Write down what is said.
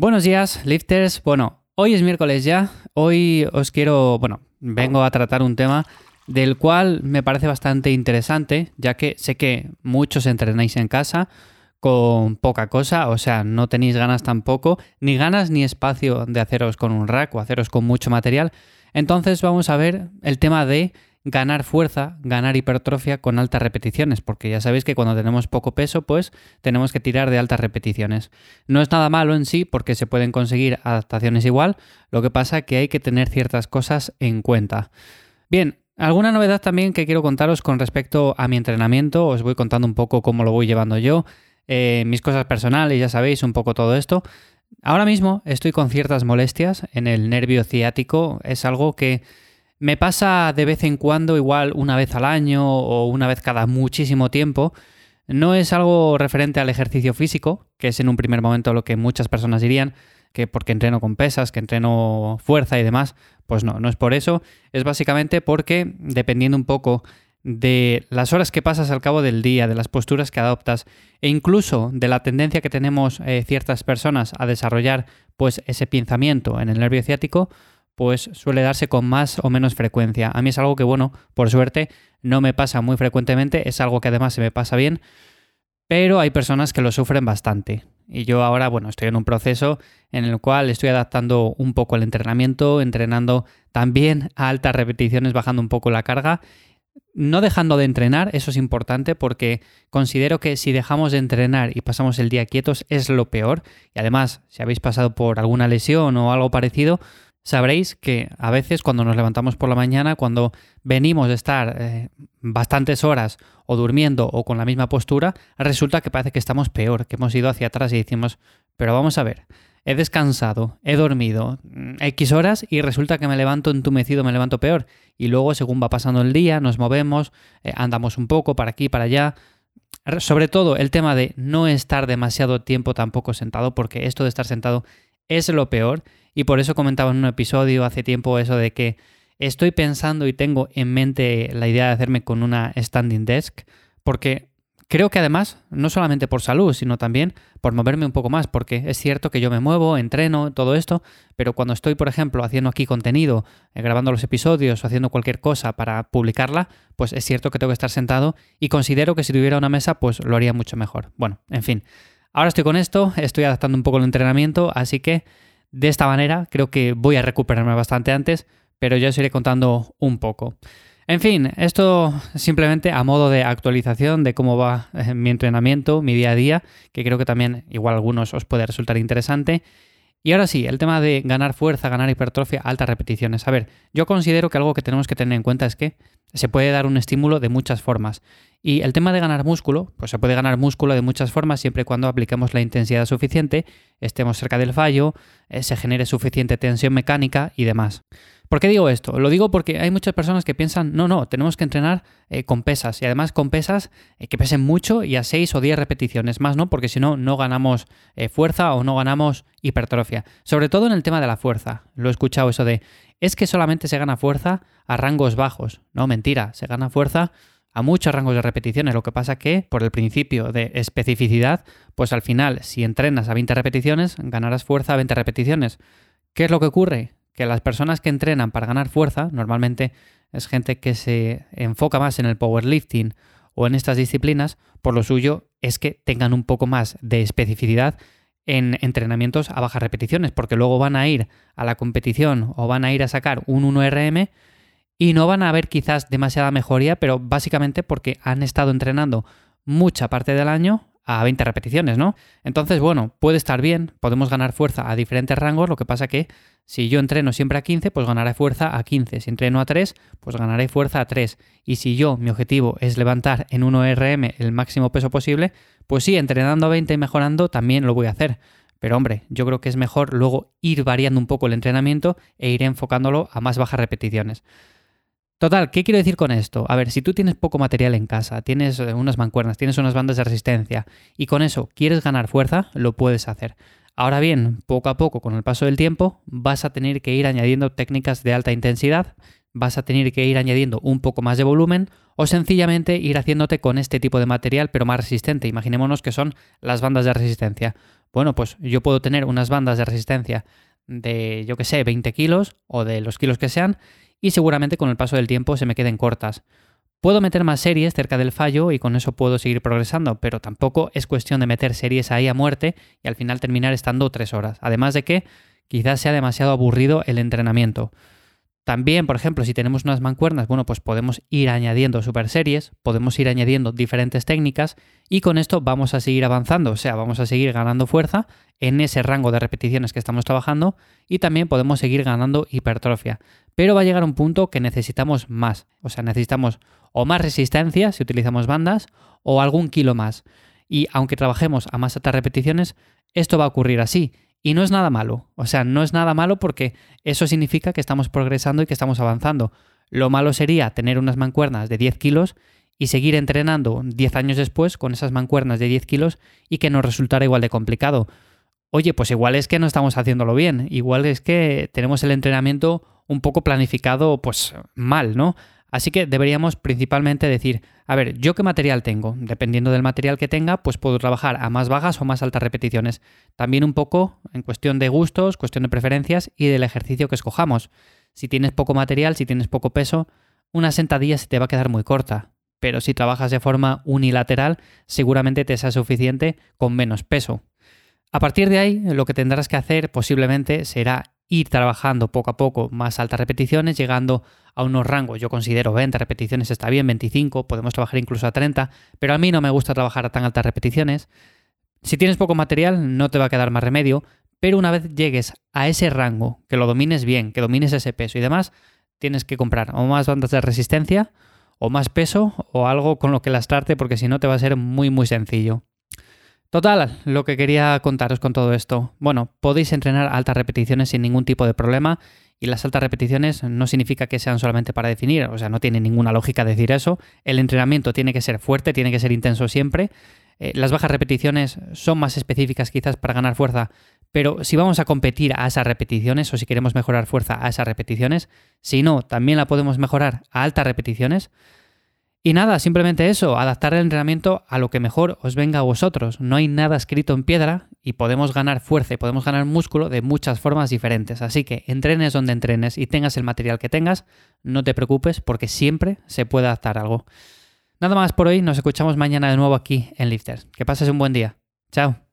Buenos días, lifters. Bueno, hoy es miércoles ya. Hoy os quiero, bueno, vengo a tratar un tema del cual me parece bastante interesante, ya que sé que muchos entrenáis en casa con poca cosa, o sea, no tenéis ganas tampoco, ni ganas ni espacio de haceros con un rack o haceros con mucho material. Entonces vamos a ver el tema de ganar fuerza, ganar hipertrofia con altas repeticiones, porque ya sabéis que cuando tenemos poco peso, pues tenemos que tirar de altas repeticiones. No es nada malo en sí, porque se pueden conseguir adaptaciones igual, lo que pasa que hay que tener ciertas cosas en cuenta. Bien, alguna novedad también que quiero contaros con respecto a mi entrenamiento, os voy contando un poco cómo lo voy llevando yo, eh, mis cosas personales, ya sabéis, un poco todo esto. Ahora mismo estoy con ciertas molestias en el nervio ciático, es algo que me pasa de vez en cuando, igual una vez al año o una vez cada muchísimo tiempo. No es algo referente al ejercicio físico, que es en un primer momento lo que muchas personas dirían, que porque entreno con pesas, que entreno fuerza y demás. Pues no, no es por eso. Es básicamente porque, dependiendo un poco de las horas que pasas al cabo del día, de las posturas que adoptas e incluso de la tendencia que tenemos eh, ciertas personas a desarrollar pues ese pensamiento en el nervio ciático, pues suele darse con más o menos frecuencia. A mí es algo que, bueno, por suerte no me pasa muy frecuentemente, es algo que además se me pasa bien, pero hay personas que lo sufren bastante. Y yo ahora, bueno, estoy en un proceso en el cual estoy adaptando un poco el entrenamiento, entrenando también a altas repeticiones, bajando un poco la carga, no dejando de entrenar, eso es importante porque considero que si dejamos de entrenar y pasamos el día quietos es lo peor. Y además, si habéis pasado por alguna lesión o algo parecido, sabréis que a veces cuando nos levantamos por la mañana, cuando venimos de estar eh, bastantes horas o durmiendo o con la misma postura, resulta que parece que estamos peor, que hemos ido hacia atrás y decimos, pero vamos a ver, he descansado, he dormido mm, X horas y resulta que me levanto entumecido, me levanto peor. Y luego, según va pasando el día, nos movemos, eh, andamos un poco para aquí, para allá. Sobre todo el tema de no estar demasiado tiempo tampoco sentado, porque esto de estar sentado es lo peor y por eso comentaba en un episodio hace tiempo eso de que estoy pensando y tengo en mente la idea de hacerme con una standing desk, porque creo que además, no solamente por salud, sino también por moverme un poco más, porque es cierto que yo me muevo, entreno, todo esto, pero cuando estoy, por ejemplo, haciendo aquí contenido, eh, grabando los episodios o haciendo cualquier cosa para publicarla, pues es cierto que tengo que estar sentado y considero que si tuviera una mesa, pues lo haría mucho mejor. Bueno, en fin. Ahora estoy con esto, estoy adaptando un poco el entrenamiento, así que de esta manera creo que voy a recuperarme bastante antes, pero ya os iré contando un poco. En fin, esto simplemente a modo de actualización de cómo va eh, mi entrenamiento, mi día a día, que creo que también igual a algunos os puede resultar interesante. Y ahora sí, el tema de ganar fuerza, ganar hipertrofia, altas repeticiones. A ver, yo considero que algo que tenemos que tener en cuenta es que se puede dar un estímulo de muchas formas. Y el tema de ganar músculo, pues se puede ganar músculo de muchas formas siempre y cuando apliquemos la intensidad suficiente, estemos cerca del fallo, eh, se genere suficiente tensión mecánica y demás. ¿Por qué digo esto? Lo digo porque hay muchas personas que piensan, no, no, tenemos que entrenar eh, con pesas y además con pesas eh, que pesen mucho y a 6 o 10 repeticiones más, ¿no? Porque si no, no ganamos fuerza o no ganamos hipertrofia. Sobre todo en el tema de la fuerza. Lo he escuchado eso de, es que solamente se gana fuerza a rangos bajos. No, mentira, se gana fuerza a muchos rangos de repeticiones. Lo que pasa que, por el principio de especificidad, pues al final, si entrenas a 20 repeticiones, ganarás fuerza a 20 repeticiones. ¿Qué es lo que ocurre? Que las personas que entrenan para ganar fuerza, normalmente es gente que se enfoca más en el powerlifting o en estas disciplinas, por lo suyo es que tengan un poco más de especificidad en entrenamientos a bajas repeticiones, porque luego van a ir a la competición o van a ir a sacar un 1RM y no van a ver quizás demasiada mejoría, pero básicamente porque han estado entrenando mucha parte del año a 20 repeticiones, ¿no? Entonces, bueno, puede estar bien, podemos ganar fuerza a diferentes rangos, lo que pasa que si yo entreno siempre a 15, pues ganaré fuerza a 15, si entreno a 3, pues ganaré fuerza a 3, y si yo, mi objetivo es levantar en 1RM el máximo peso posible, pues sí, entrenando a 20 y mejorando también lo voy a hacer. Pero hombre, yo creo que es mejor luego ir variando un poco el entrenamiento e ir enfocándolo a más bajas repeticiones. Total, ¿qué quiero decir con esto? A ver, si tú tienes poco material en casa, tienes eh, unas mancuernas, tienes unas bandas de resistencia y con eso quieres ganar fuerza, lo puedes hacer. Ahora bien, poco a poco, con el paso del tiempo, vas a tener que ir añadiendo técnicas de alta intensidad, vas a tener que ir añadiendo un poco más de volumen o sencillamente ir haciéndote con este tipo de material pero más resistente. Imaginémonos que son las bandas de resistencia. Bueno, pues yo puedo tener unas bandas de resistencia de, yo que sé, 20 kilos o de los kilos que sean y seguramente con el paso del tiempo se me queden cortas. Puedo meter más series cerca del fallo y con eso puedo seguir progresando, pero tampoco es cuestión de meter series ahí a muerte y al final terminar estando tres horas. Además de que quizás sea demasiado aburrido el entrenamiento. También, por ejemplo, si tenemos unas mancuernas, bueno, pues podemos ir añadiendo super series, podemos ir añadiendo diferentes técnicas y con esto vamos a seguir avanzando, o sea, vamos a seguir ganando fuerza en ese rango de repeticiones que estamos trabajando y también podemos seguir ganando hipertrofia. Pero va a llegar un punto que necesitamos más, o sea, necesitamos o más resistencia si utilizamos bandas o algún kilo más. Y aunque trabajemos a más altas repeticiones, esto va a ocurrir así y no es nada malo. O sea, no es nada malo porque eso significa que estamos progresando y que estamos avanzando. Lo malo sería tener unas mancuernas de 10 kilos y seguir entrenando 10 años después con esas mancuernas de 10 kilos y que nos resultara igual de complicado. Oye, pues igual es que no estamos haciéndolo bien, igual es que tenemos el entrenamiento un poco planificado pues mal, ¿no? Así que deberíamos principalmente decir, a ver, ¿yo qué material tengo? Dependiendo del material que tenga, pues puedo trabajar a más bajas o más altas repeticiones. También un poco en cuestión de gustos, cuestión de preferencias y del ejercicio que escojamos. Si tienes poco material, si tienes poco peso, una sentadilla se te va a quedar muy corta. Pero si trabajas de forma unilateral, seguramente te sea suficiente con menos peso. A partir de ahí, lo que tendrás que hacer posiblemente será ir trabajando poco a poco más altas repeticiones, llegando a unos rangos, yo considero 20 repeticiones está bien, 25, podemos trabajar incluso a 30, pero a mí no me gusta trabajar a tan altas repeticiones. Si tienes poco material, no te va a quedar más remedio, pero una vez llegues a ese rango, que lo domines bien, que domines ese peso y demás, tienes que comprar o más bandas de resistencia, o más peso, o algo con lo que lastrarte, porque si no te va a ser muy muy sencillo. Total, lo que quería contaros con todo esto. Bueno, podéis entrenar altas repeticiones sin ningún tipo de problema y las altas repeticiones no significa que sean solamente para definir, o sea, no tiene ninguna lógica decir eso. El entrenamiento tiene que ser fuerte, tiene que ser intenso siempre. Eh, las bajas repeticiones son más específicas quizás para ganar fuerza, pero si vamos a competir a esas repeticiones o si queremos mejorar fuerza a esas repeticiones, si no, también la podemos mejorar a altas repeticiones, y nada, simplemente eso, adaptar el entrenamiento a lo que mejor os venga a vosotros. No hay nada escrito en piedra y podemos ganar fuerza y podemos ganar músculo de muchas formas diferentes. Así que entrenes donde entrenes y tengas el material que tengas, no te preocupes porque siempre se puede adaptar algo. Nada más por hoy, nos escuchamos mañana de nuevo aquí en Lifters. Que pases un buen día. Chao.